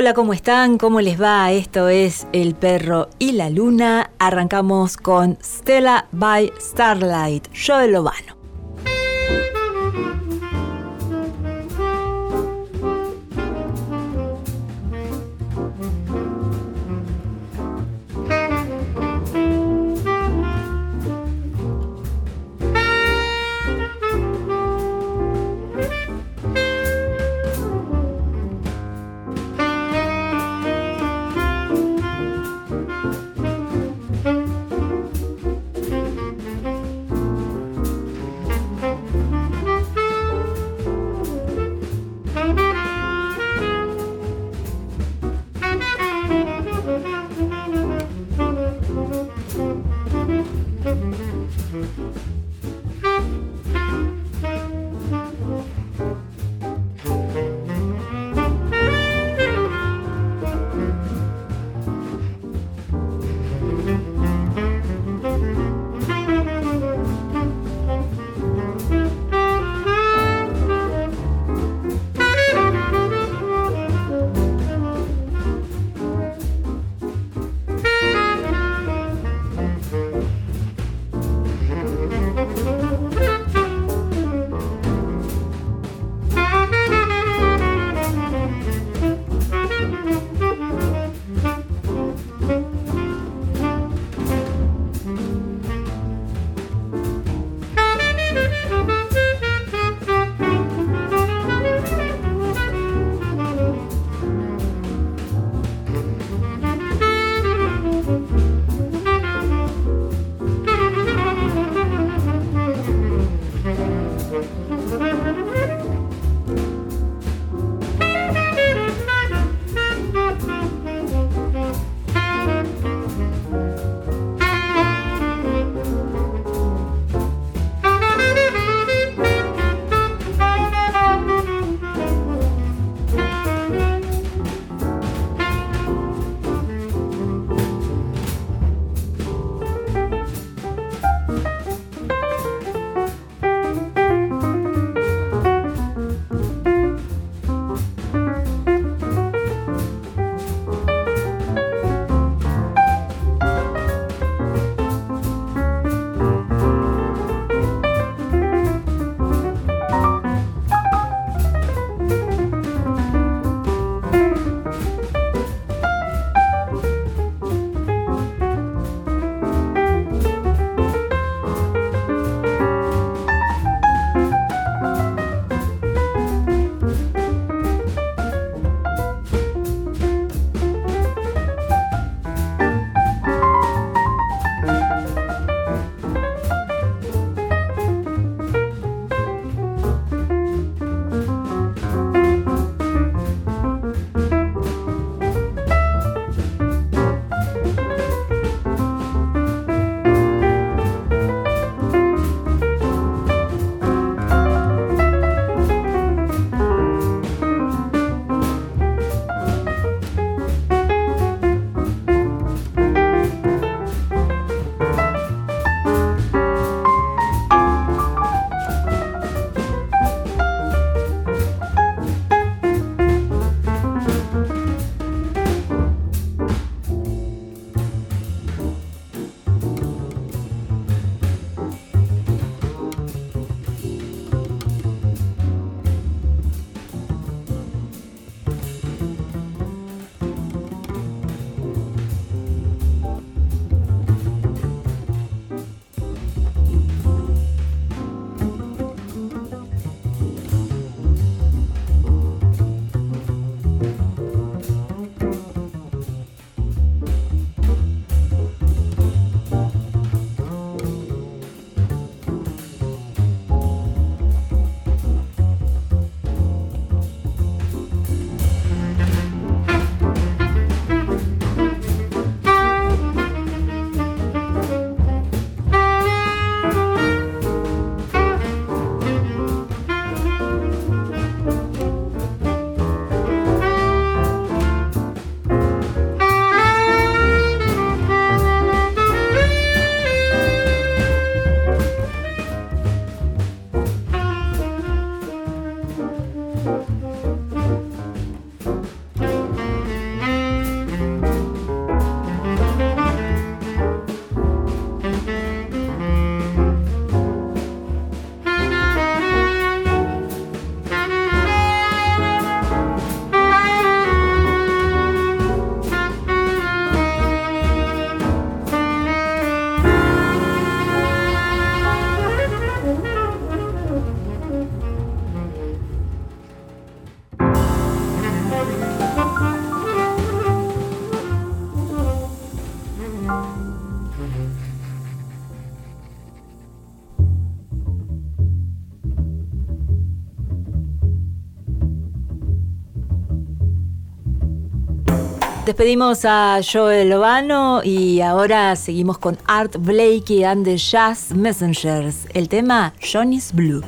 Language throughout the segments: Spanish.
Hola, ¿cómo están? ¿Cómo les va? Esto es El Perro y la Luna. Arrancamos con Stella by Starlight, Joel Lobano. Despedimos a Joel Lovano y ahora seguimos con Art Blakey and the Jazz Messengers. El tema Johnny's Blue.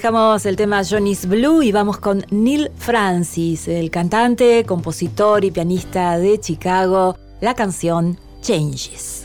Dejamos el tema Johnny's Blue y vamos con Neil Francis, el cantante, compositor y pianista de Chicago, la canción Changes.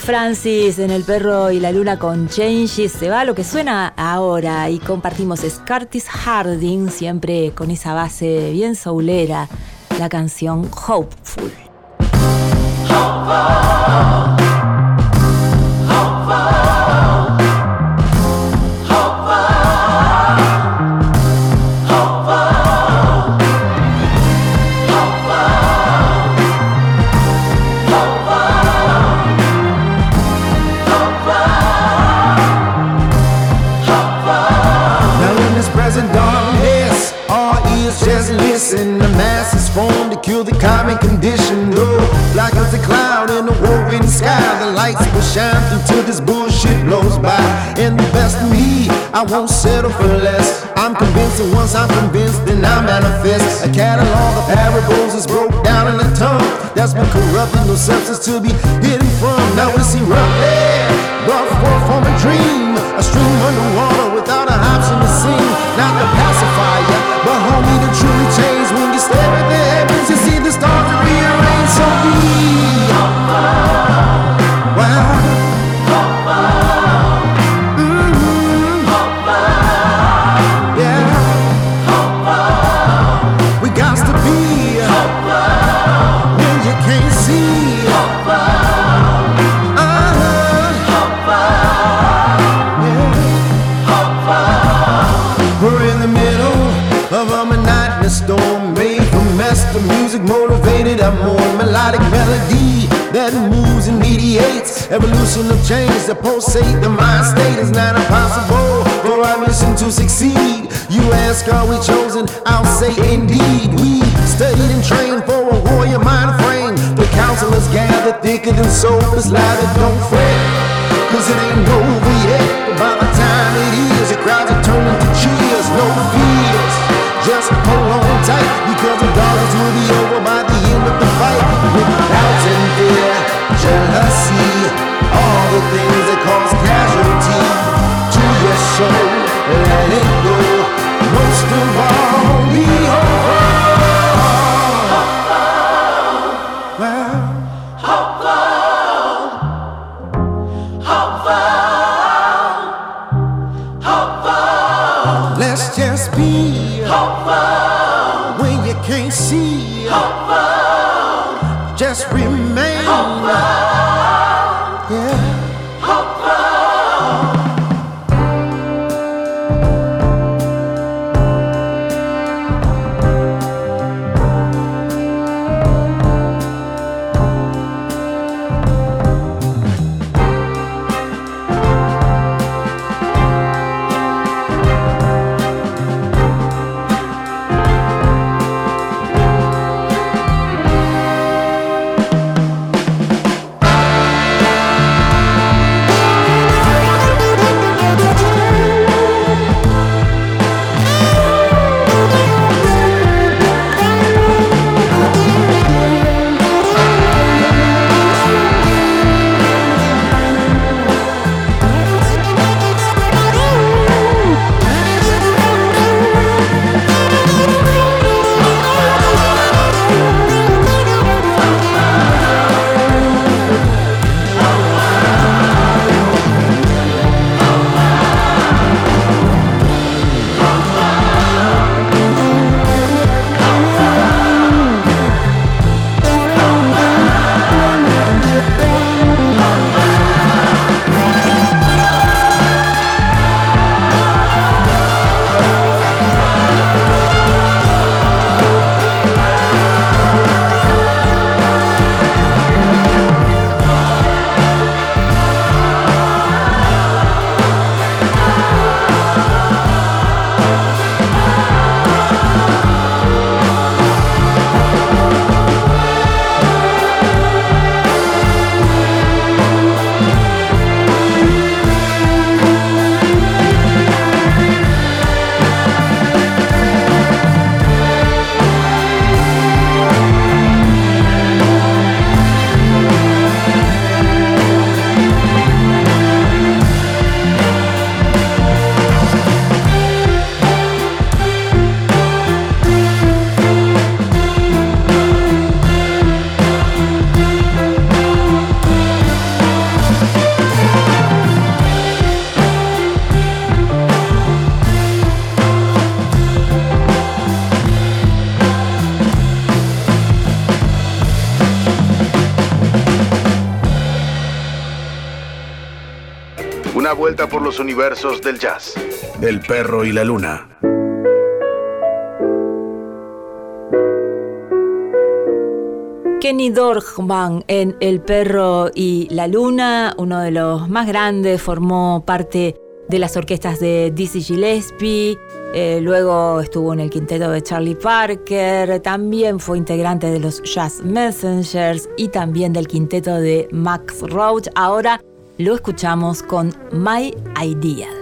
Francis en El Perro y la Luna con Changes se va lo que suena ahora y compartimos es Curtis Harding, siempre con esa base bien soulera, la canción Hopeful. Shine through till this bullshit blows by. And the best of me, I won't settle for less. I'm convinced that once I'm convinced, then I manifest. A catalog of parables is broke down in a tongue that's been corrupted, no substance to be hidden from. Now it's see rough forth from a dream. A stream underwater without an option to sing. Not the pacifier, but homie, the truly change when you stare at the Evolution of change that pulsate the mind state is not impossible for our mission to succeed. You ask, are we chosen? I'll say indeed. We studied and trained for a warrior mind frame. The counselors gather thicker than sodas, louder, don't fret. Cause it ain't over yet. But by the time it is, the crowds are turning to cheers. No los universos del jazz. El perro y la luna. Kenny Dorfman en El perro y la luna, uno de los más grandes, formó parte de las orquestas de Dizzy Gillespie, eh, luego estuvo en el quinteto de Charlie Parker, también fue integrante de los Jazz Messengers y también del quinteto de Max Roach. Ahora lo escuchamos con My Ideal.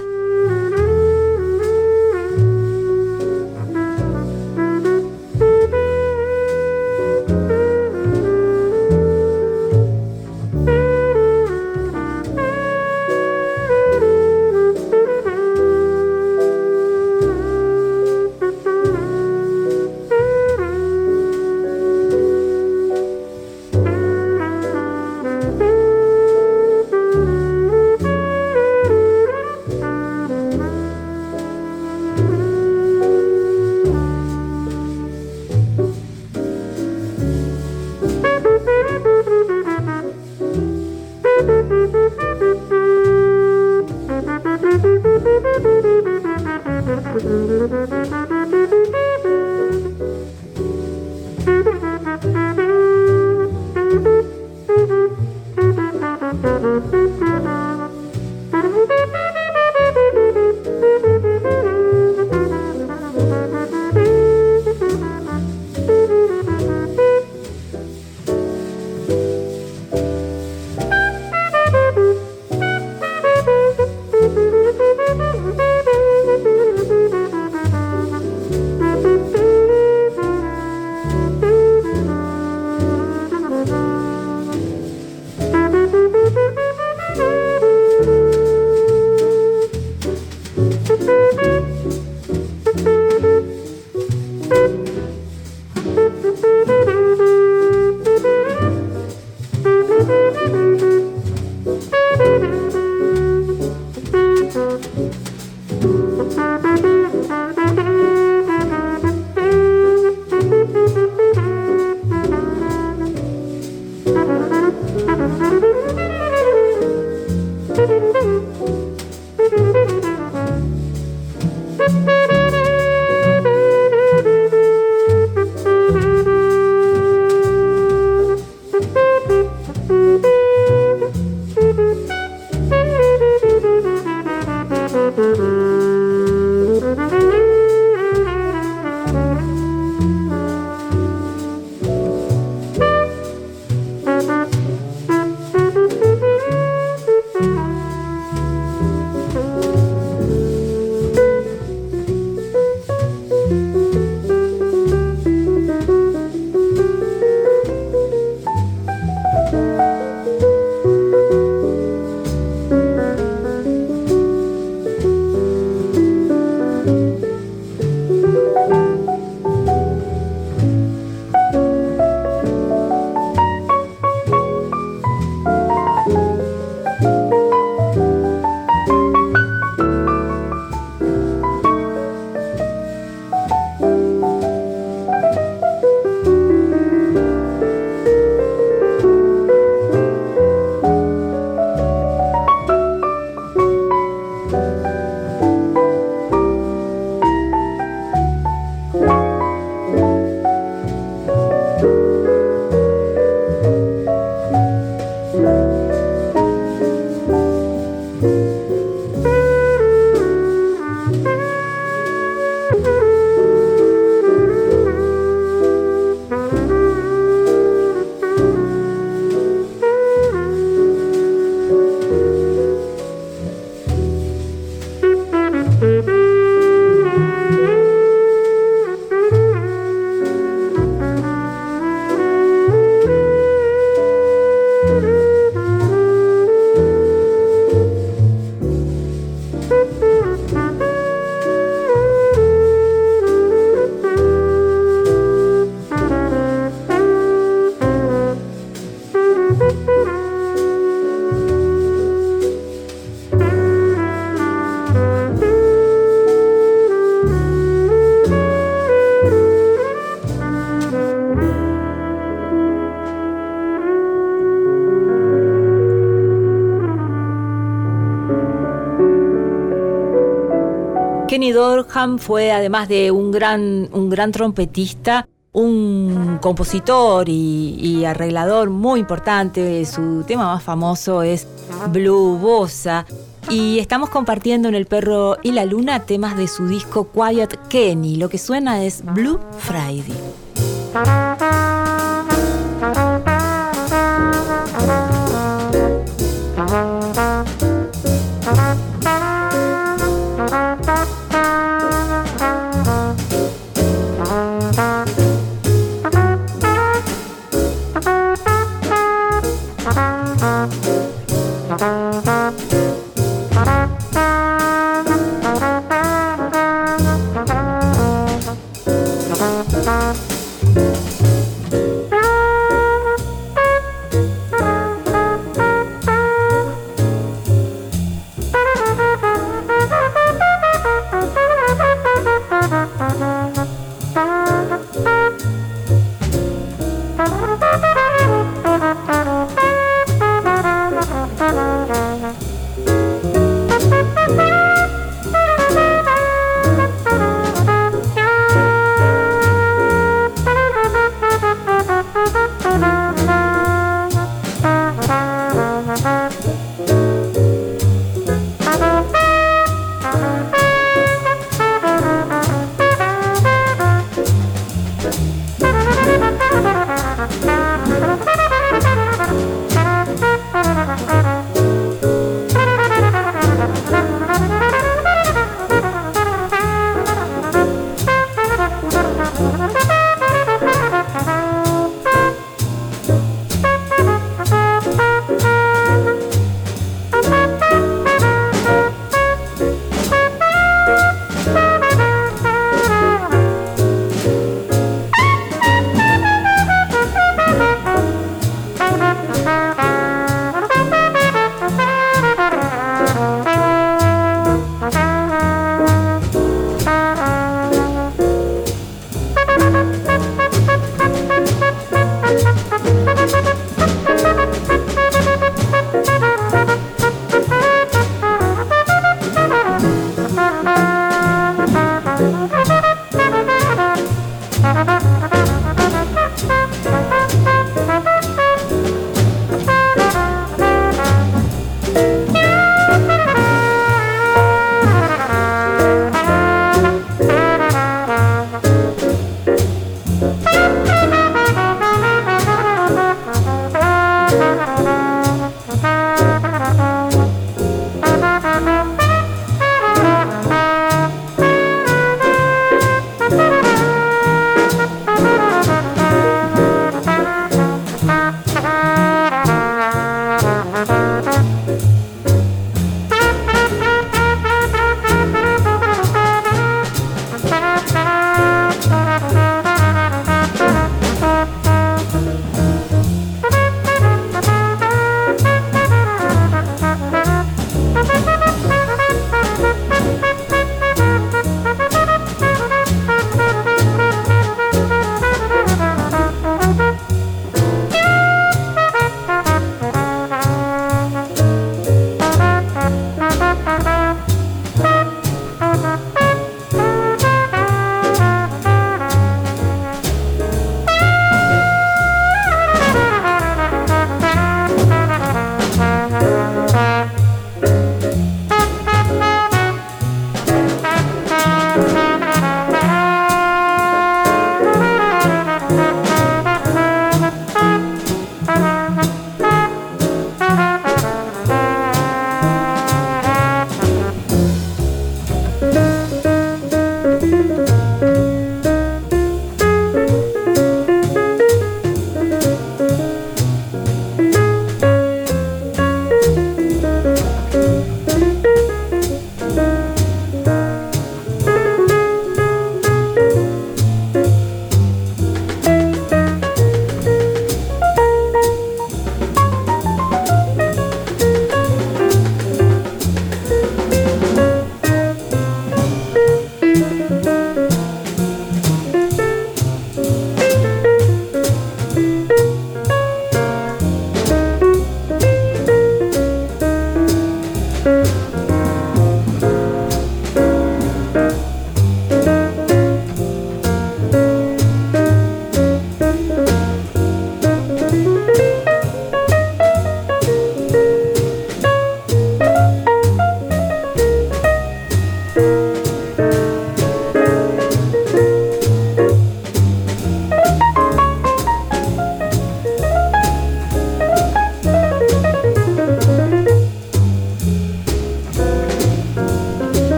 Dorham fue, además de un gran, un gran trompetista, un compositor y, arreglador muy importante. Su tema más famoso es Blue Bossa. Y estamos compartiendo en El Perro y la Luna temas de su disco Quiet Kenny. Lo que suena es Blue Friday.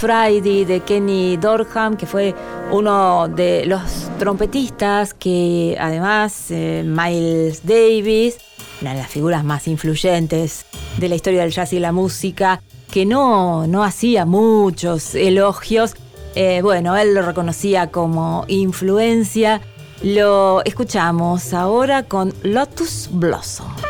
Friday de Kenny Dorham, que fue uno de los trompetistas que además eh, Miles Davis, una de las figuras más influyentes de la historia del jazz y la música, que no, no hacía muchos elogios. Eh, bueno, él lo reconocía como influencia. Lo escuchamos ahora con Lotus Blossom.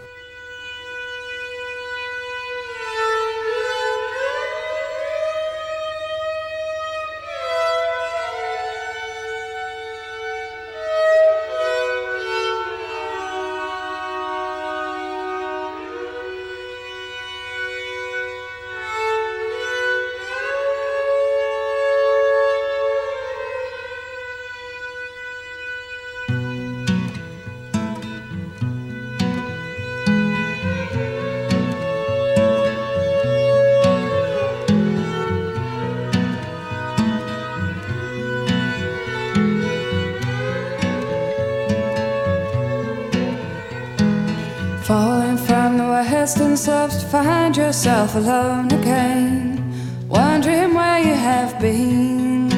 Yourself alone again, wondering where you have been.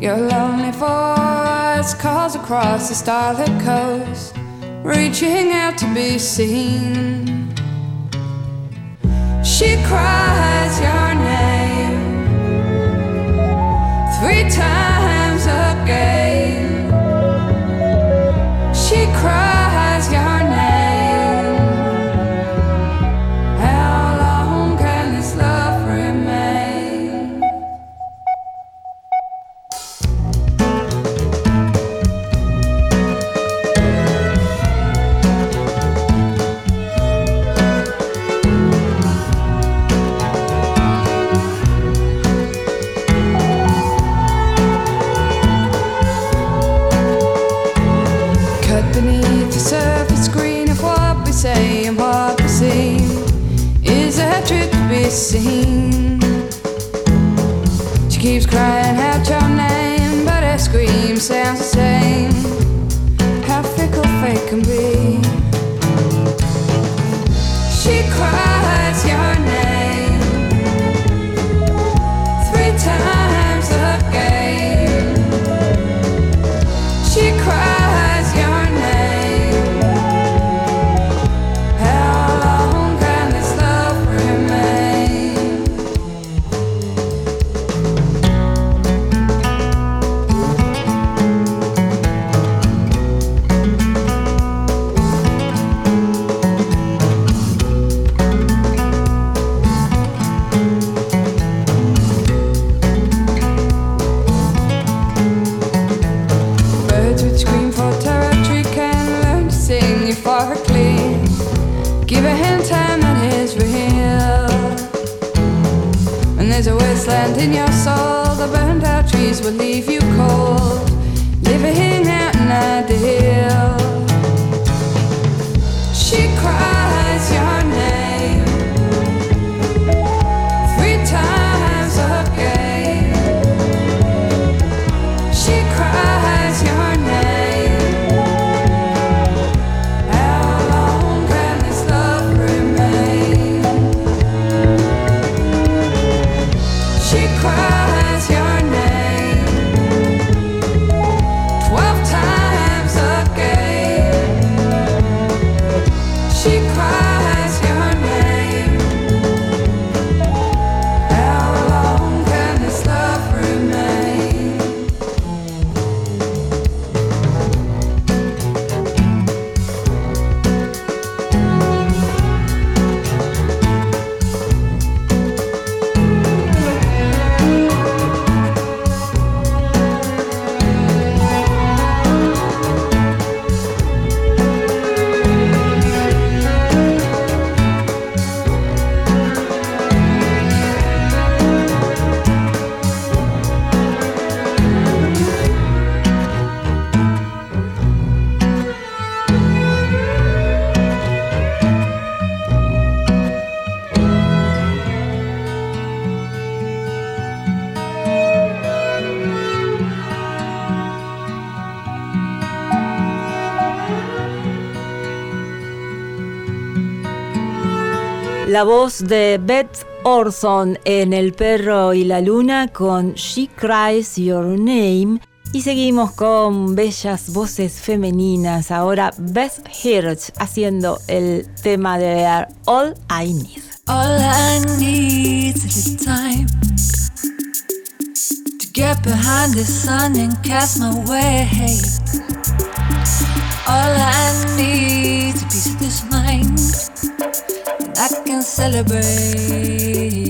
Your lonely voice calls across the starlit coast, reaching out to be seen. She cries scream sounds the same. How fickle fate can be. La voz de Beth Orson en El perro y la luna con She Cries Your Name. Y seguimos con bellas voces femeninas. Ahora Beth Hirsch haciendo el tema de All I Need. All I need is time to get behind the sun and cast my way. All I need is this celebrate.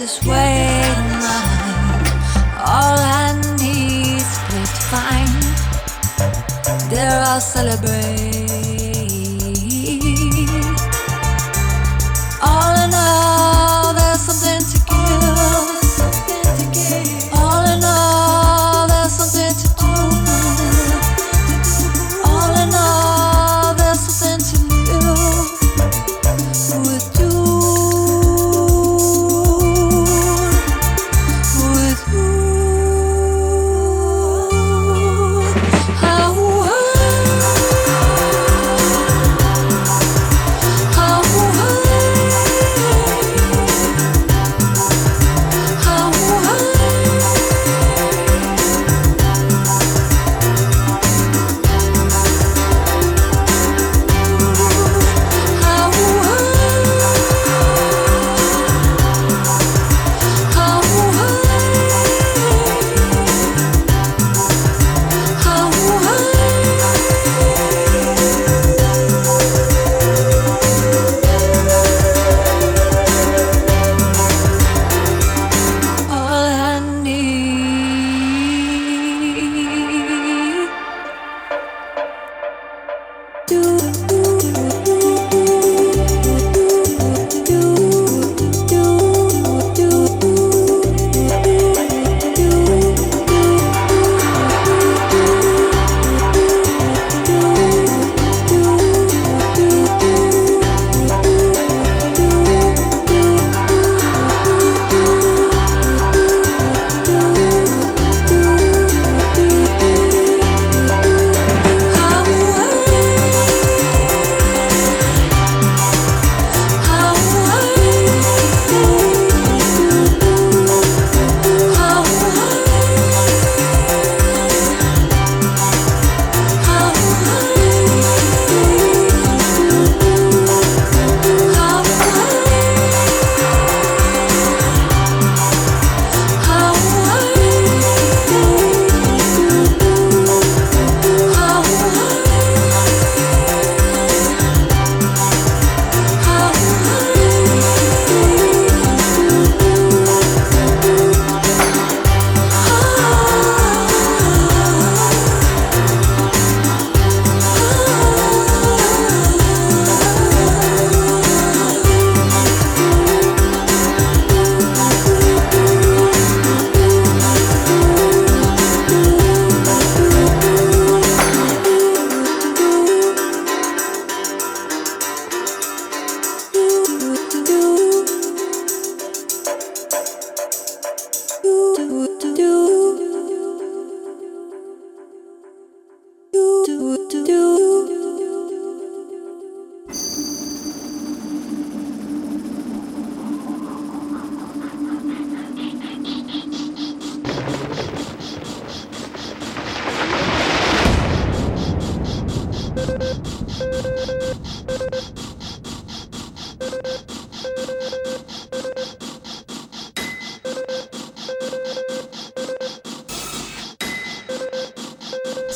And cast its weight on mine. All I need is a place to find. There I'll celebrate.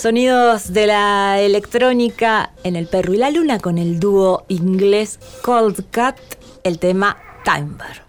Sonidos de la electrónica en El Perro y la Luna con el dúo inglés Cold Cut, el tema Timber.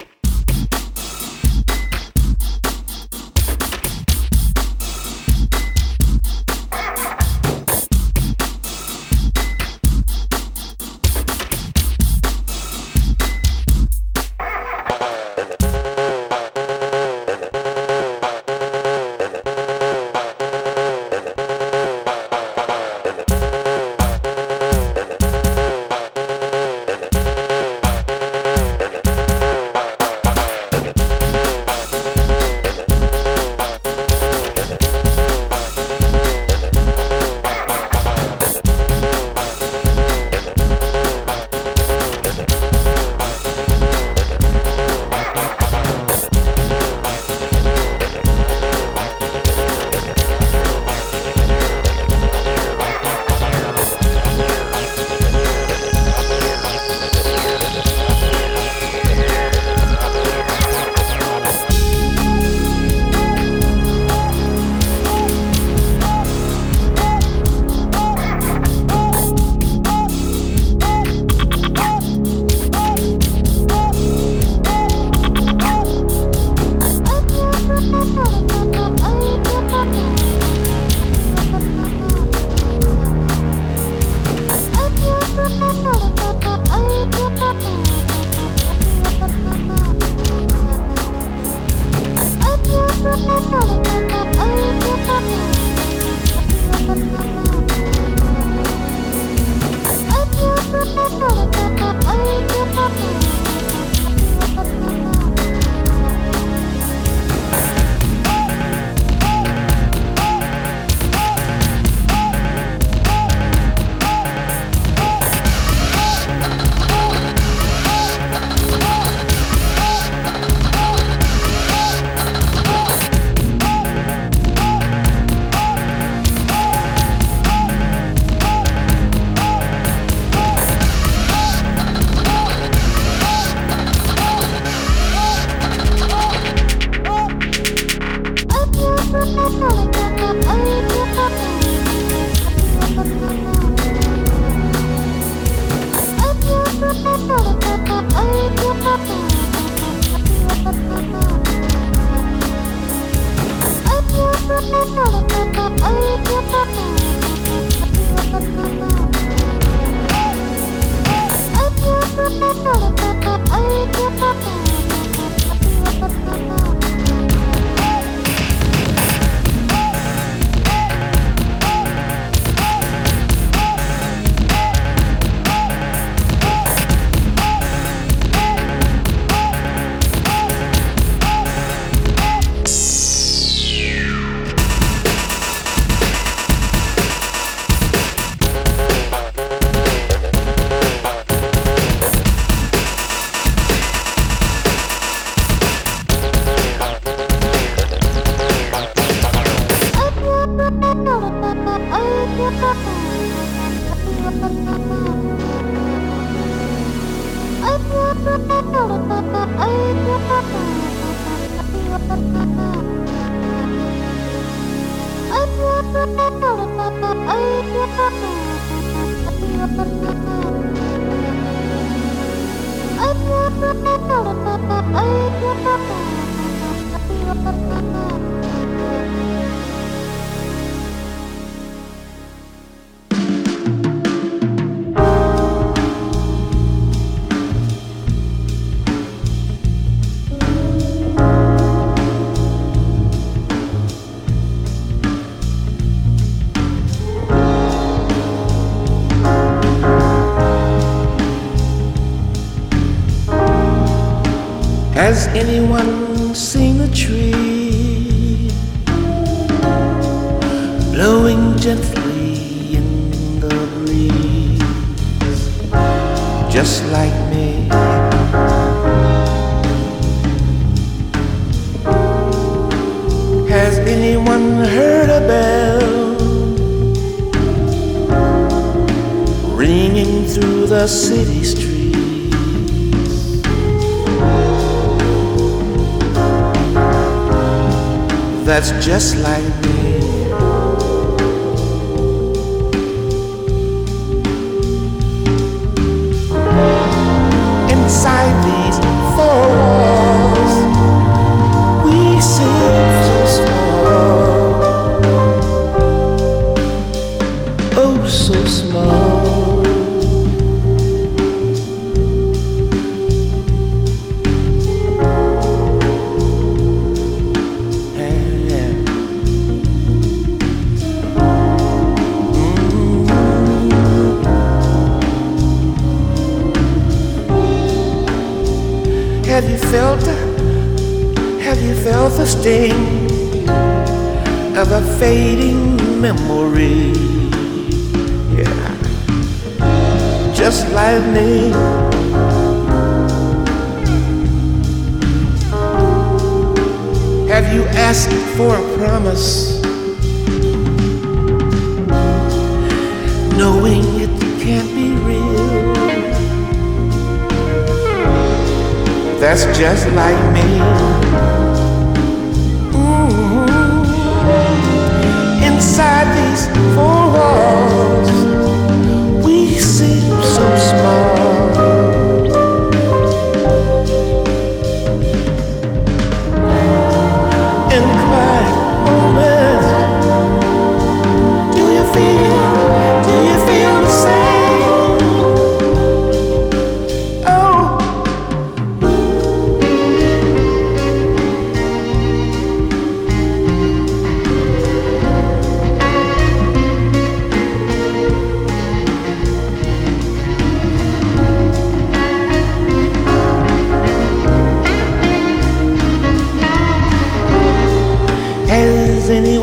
Anyone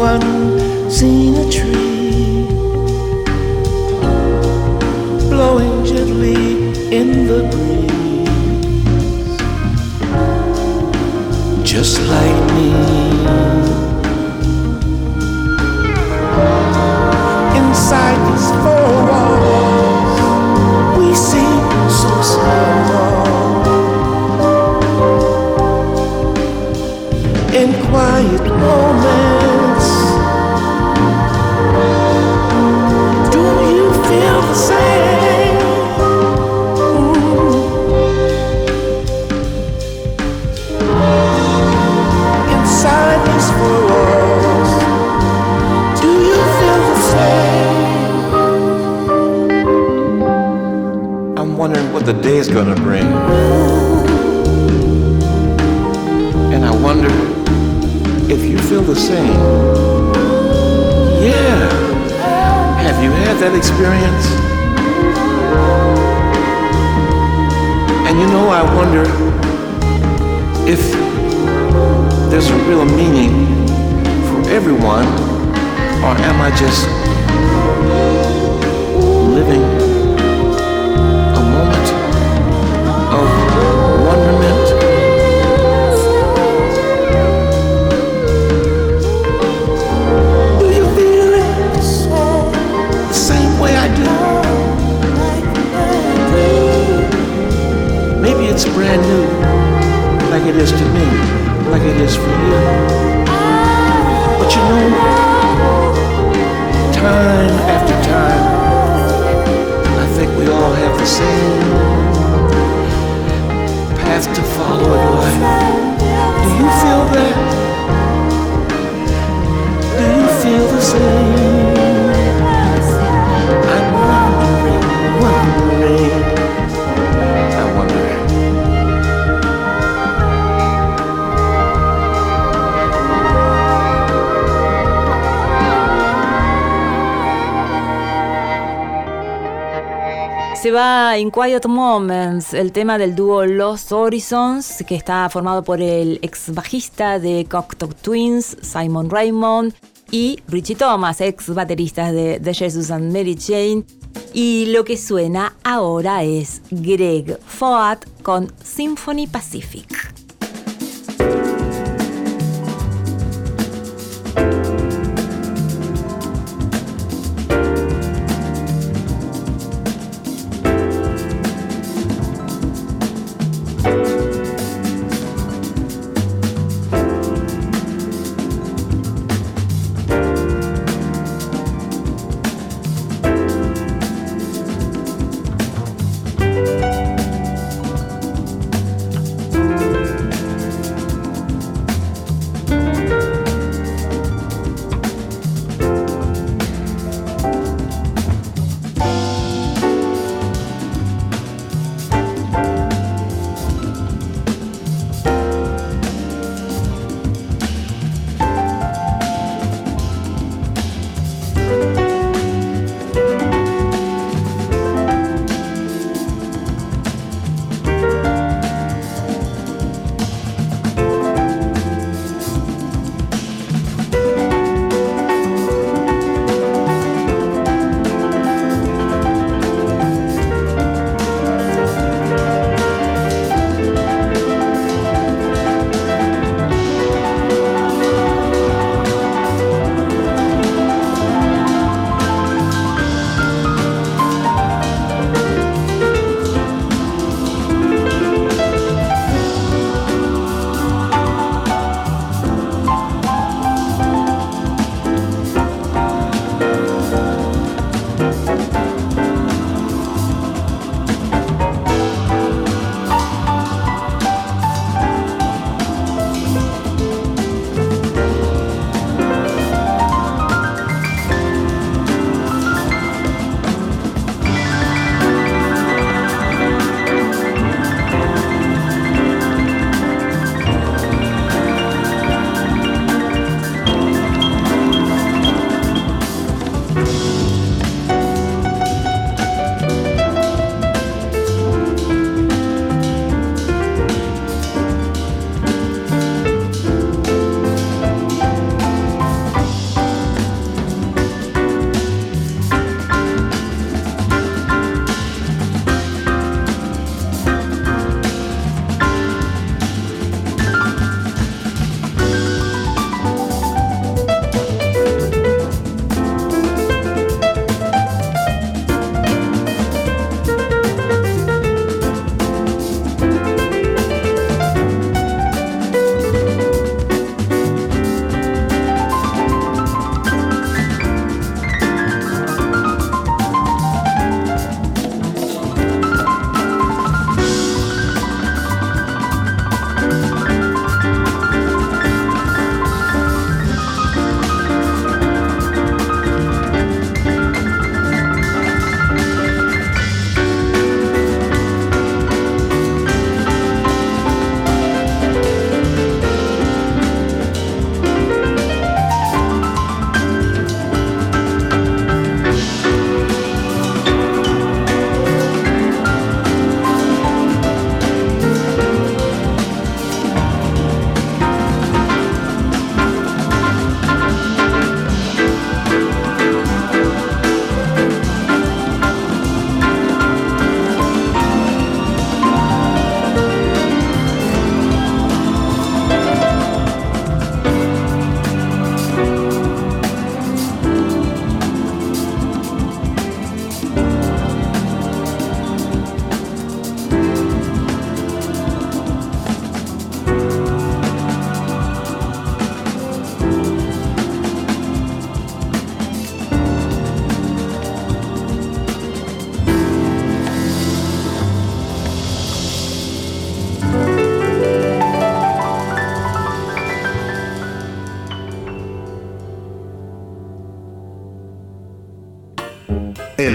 anh xin In Quiet Moments, el tema del dúo Los Horizons, que está formado por el ex bajista de Cocteau Twins, Simon Raymond, y Richie Thomas, ex baterista de The Jesus and Mary Jane. Y lo que suena ahora es Greg Foat con Symphony Pacific.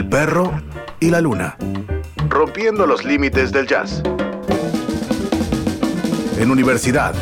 Perro y la luna. Rompiendo los límites del jazz. En universidad.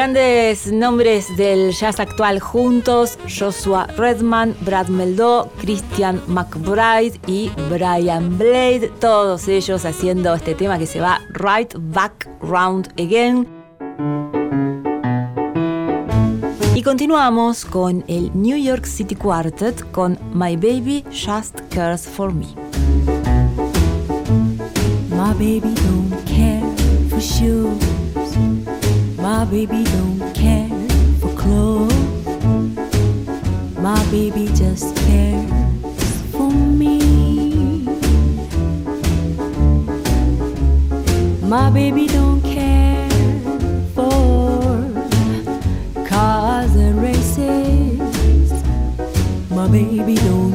Grandes nombres del jazz actual juntos, Joshua Redman, Brad Meldó, Christian McBride y Brian Blade, todos ellos haciendo este tema que se va Right Back Round Again. Y continuamos con el New York City Quartet con My Baby Just Cares for Me. My baby don't care for shoes. My baby don't care for clothes. My baby just cares for me. My baby don't care for cars and races. My baby don't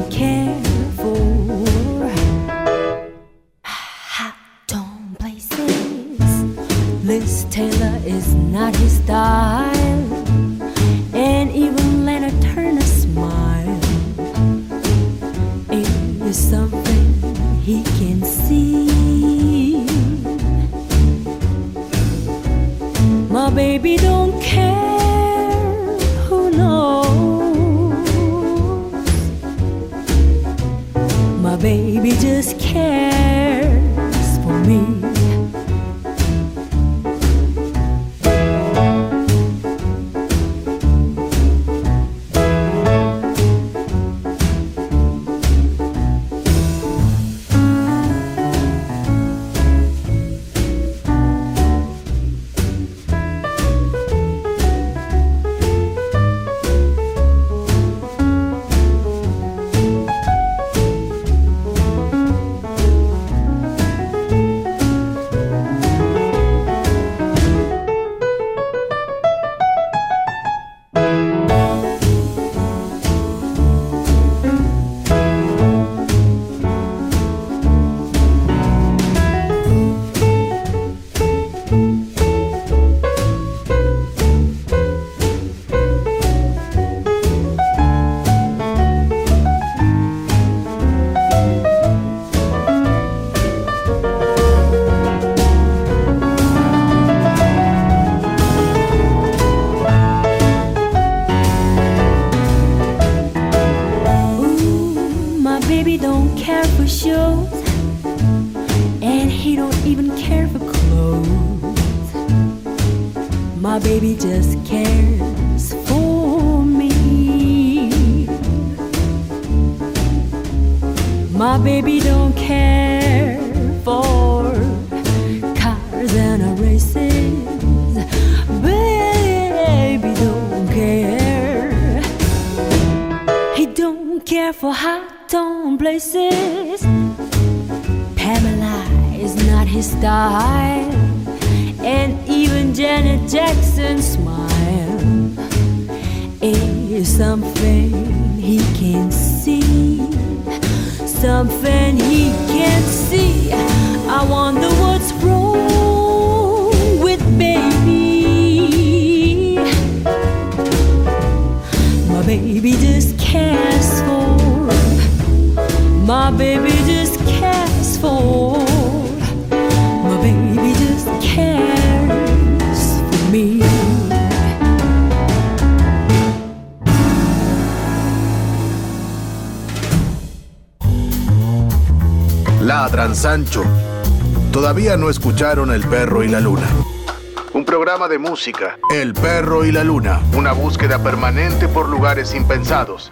música. El perro y la luna. Una búsqueda permanente por lugares impensados.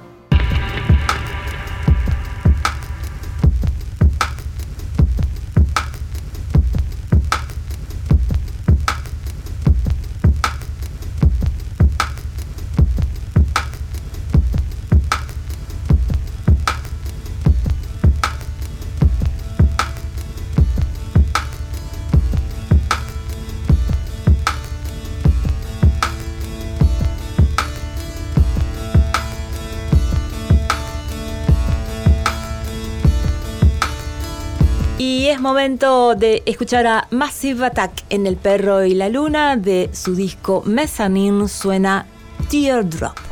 Momento de escuchar a Massive Attack en El perro y la luna de su disco Mezzanine suena Teardrop.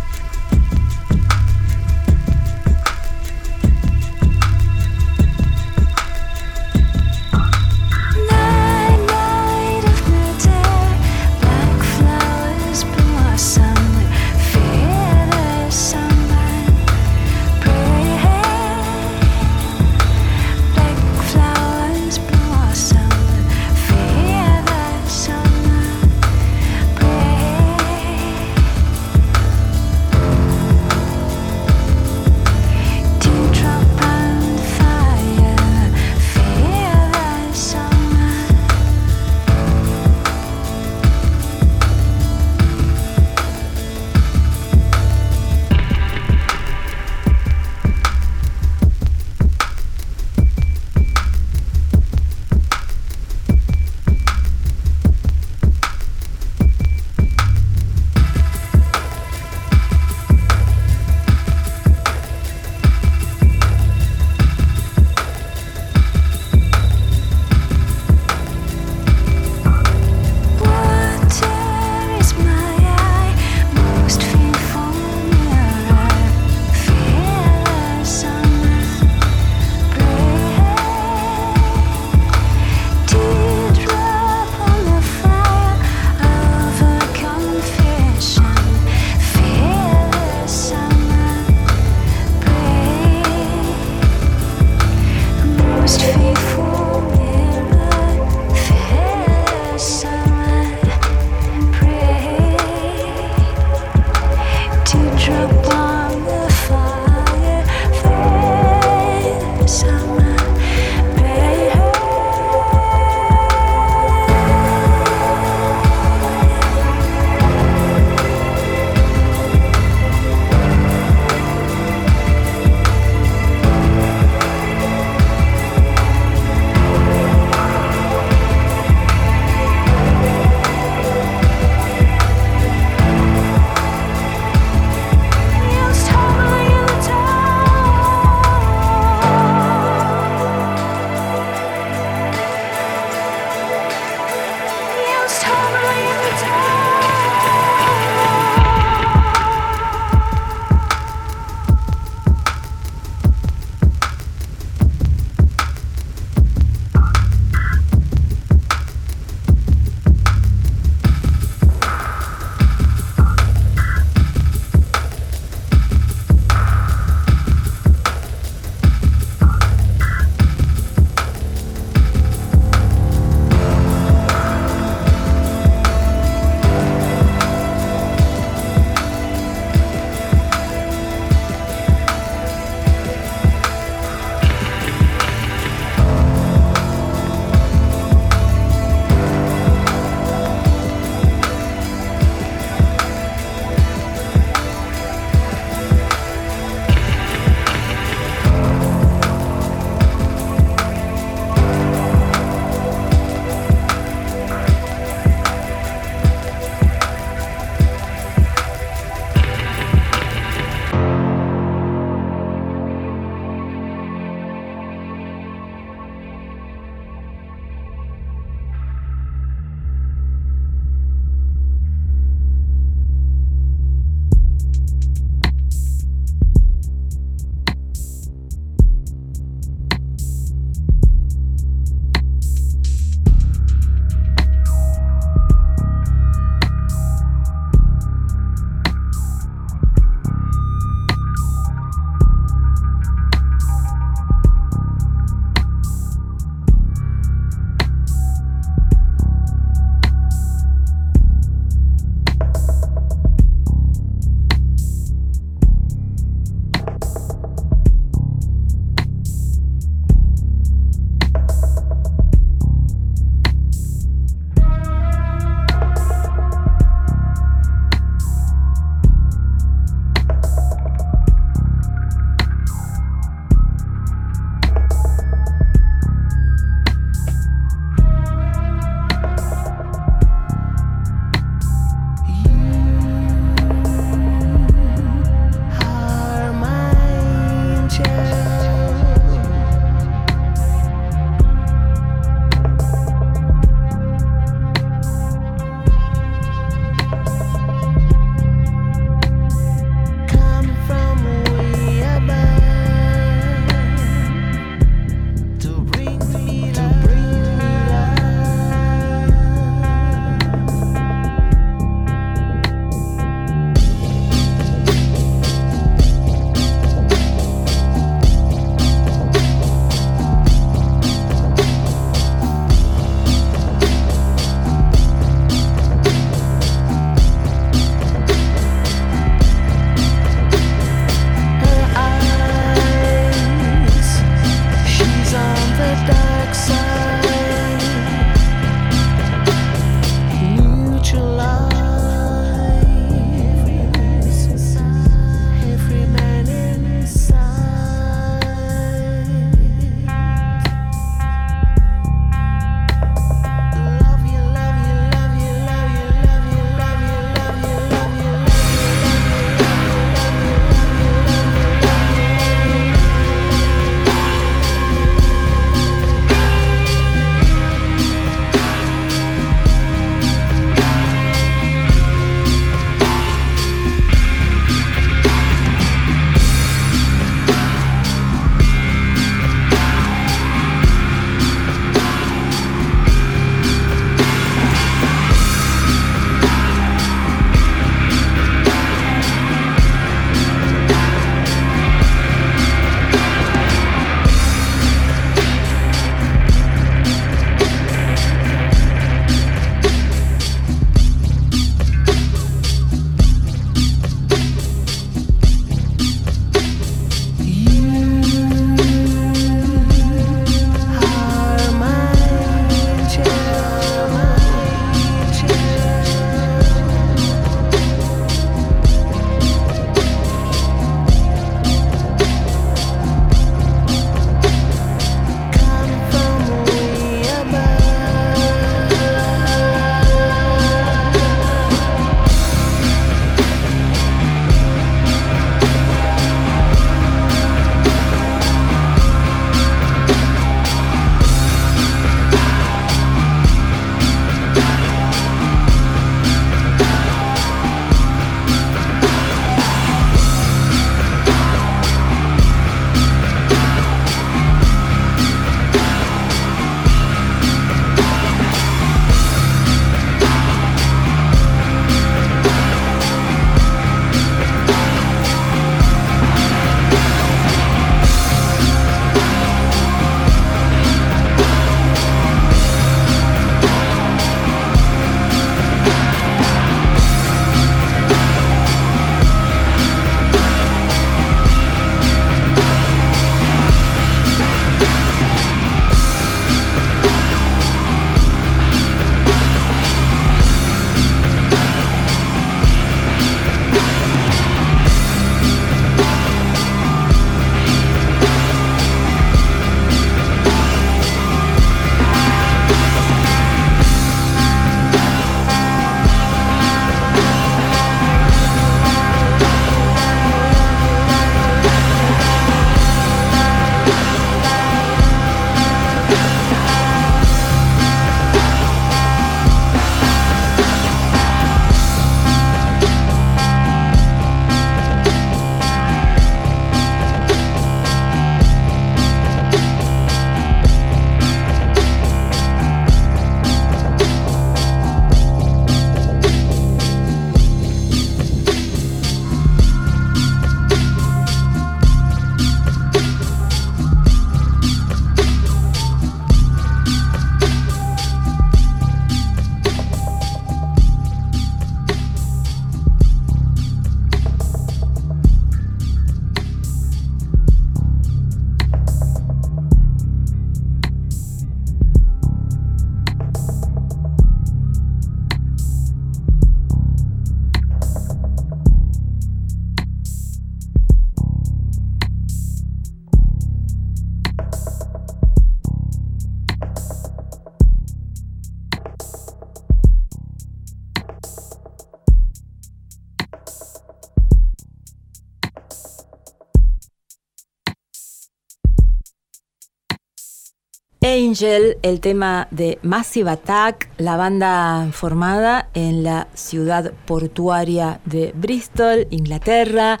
Angel, el tema de Massive Attack, la banda formada en la ciudad portuaria de Bristol, Inglaterra,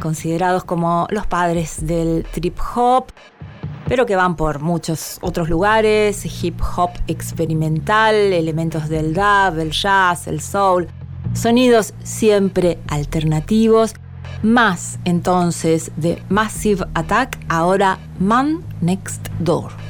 considerados como los padres del trip hop, pero que van por muchos otros lugares, hip hop experimental, elementos del dub, el jazz, el soul, sonidos siempre alternativos, más entonces de Massive Attack, ahora Man Next Door.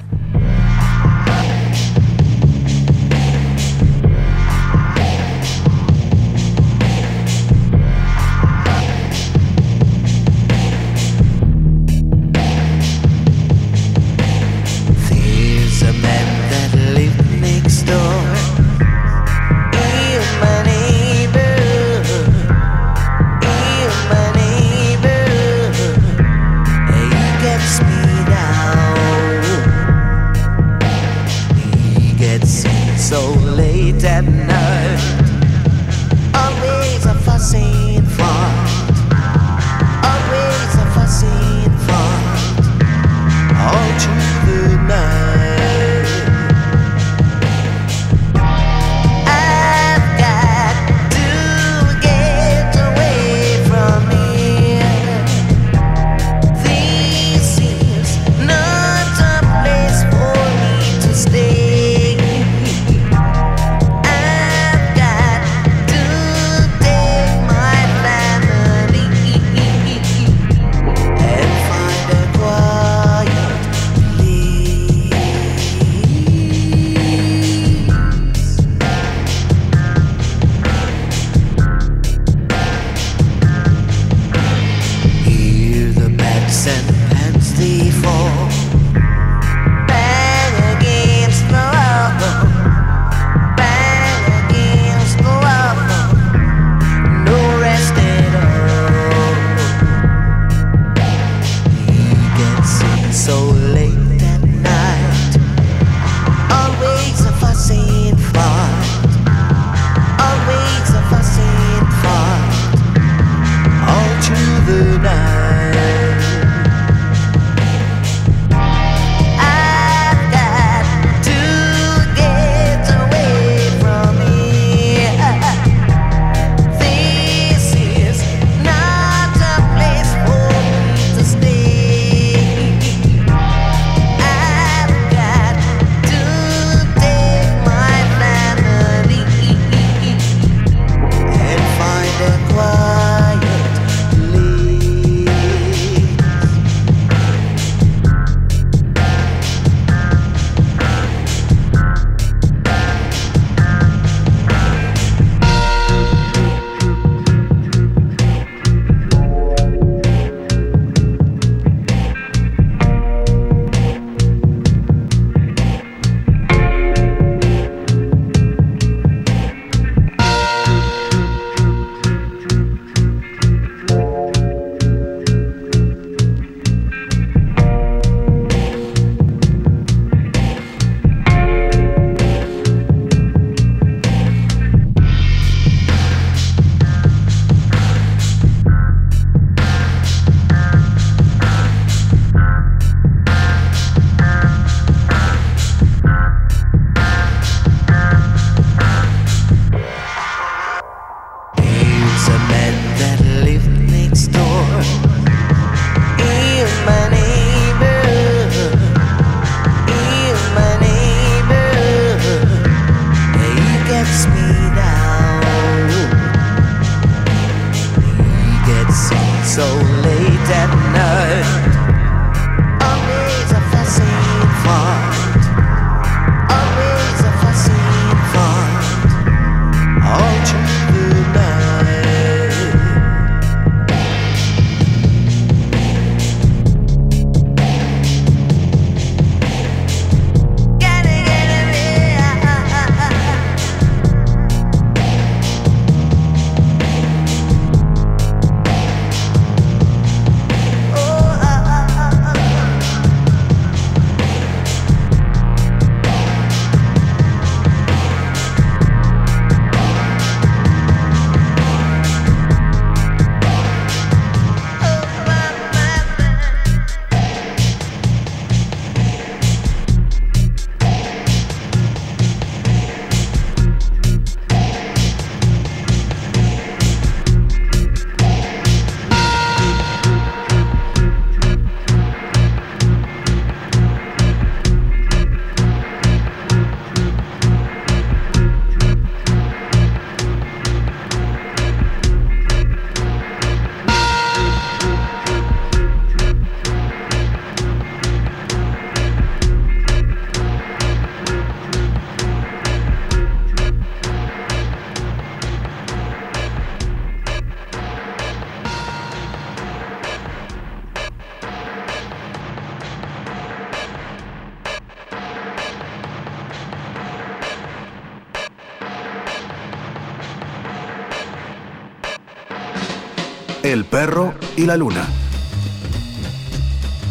Y la luna.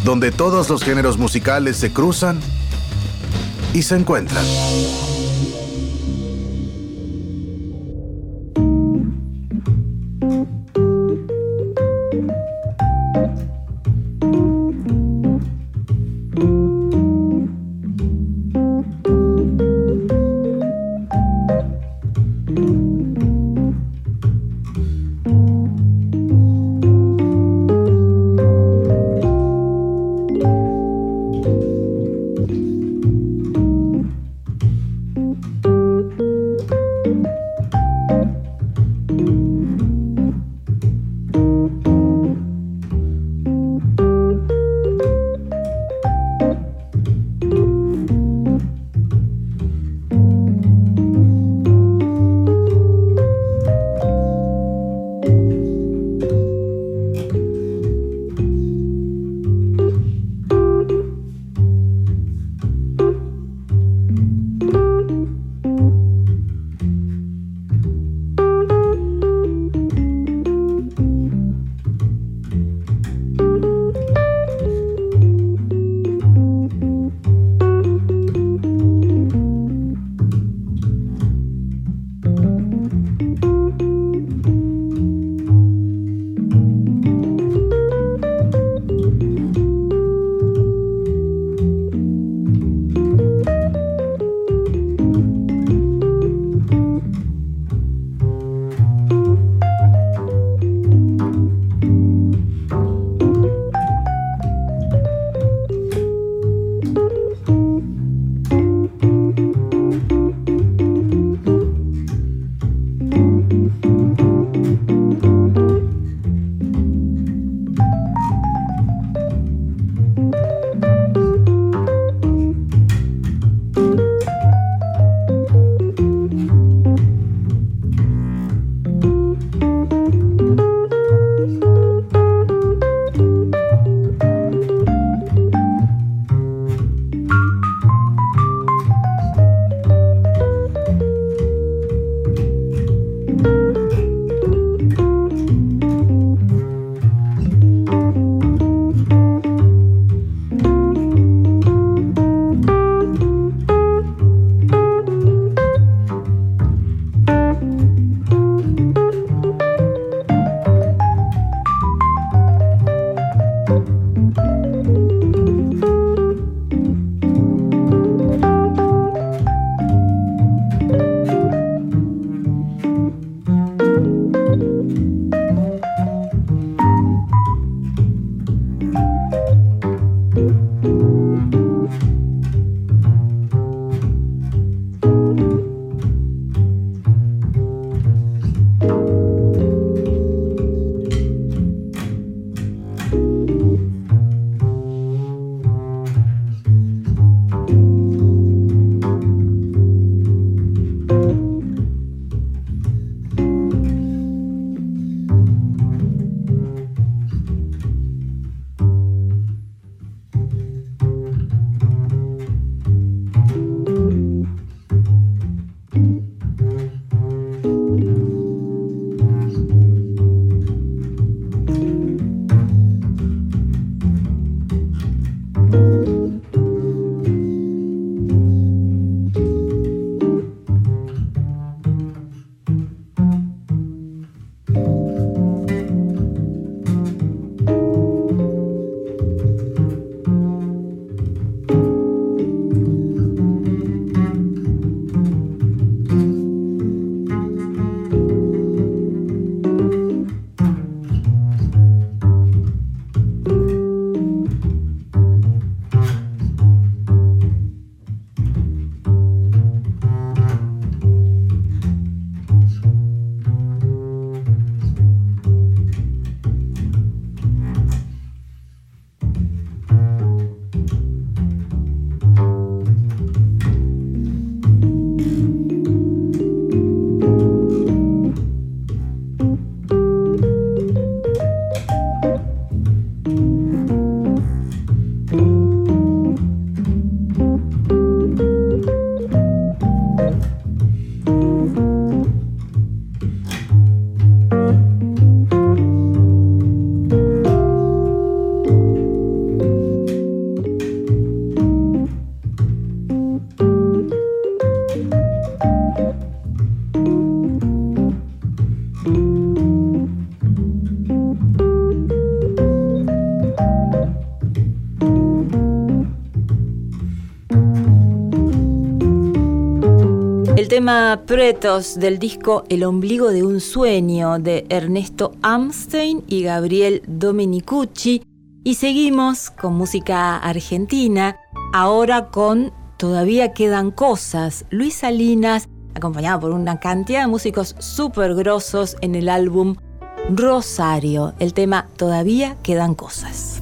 Donde todos los géneros musicales se cruzan y se encuentran. Tema Pretos del disco El ombligo de un sueño de Ernesto Amstein y Gabriel Domenicucci. Y seguimos con música argentina, ahora con Todavía quedan cosas. Luis Salinas, acompañado por una cantidad de músicos súper grosos en el álbum Rosario. El tema Todavía quedan cosas.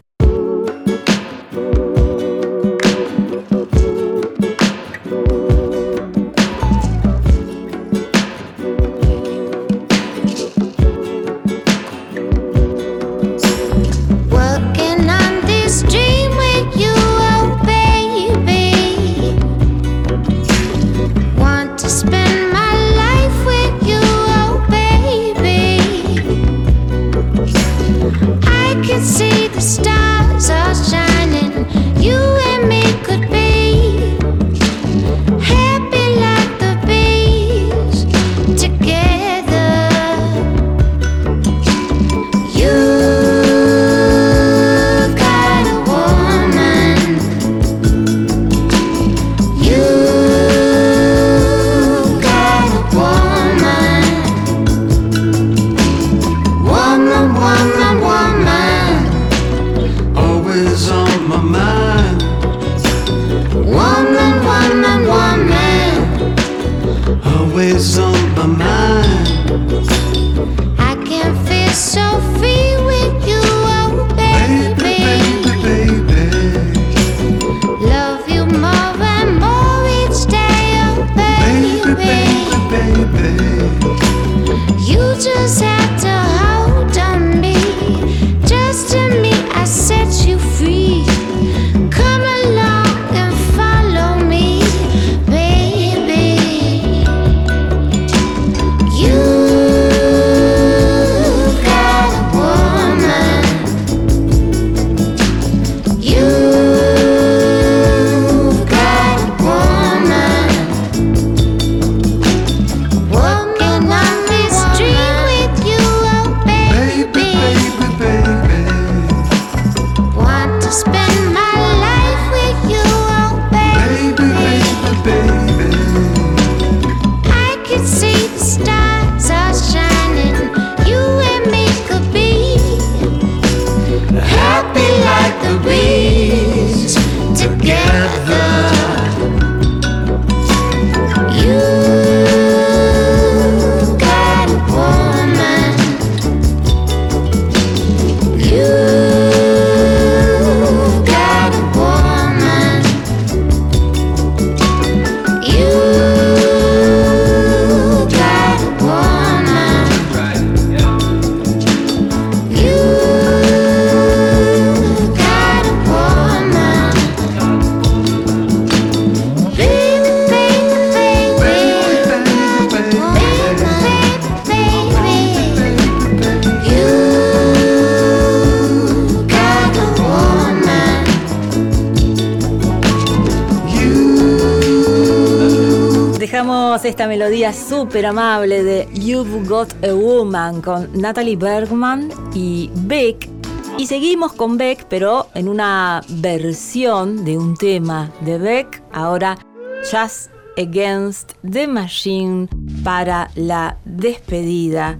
Melodía súper amable de You've Got a Woman con Natalie Bergman y Beck. Y seguimos con Beck, pero en una versión de un tema de Beck, ahora Just Against the Machine para la despedida,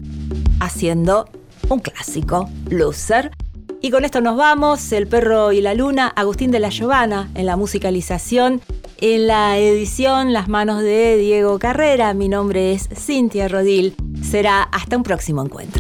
haciendo un clásico, Loser. Y con esto nos vamos, El Perro y la Luna, Agustín de la Giovanna en la musicalización, en la edición Las manos de Diego Carrera. Mi nombre es Cintia Rodil. Será hasta un próximo encuentro.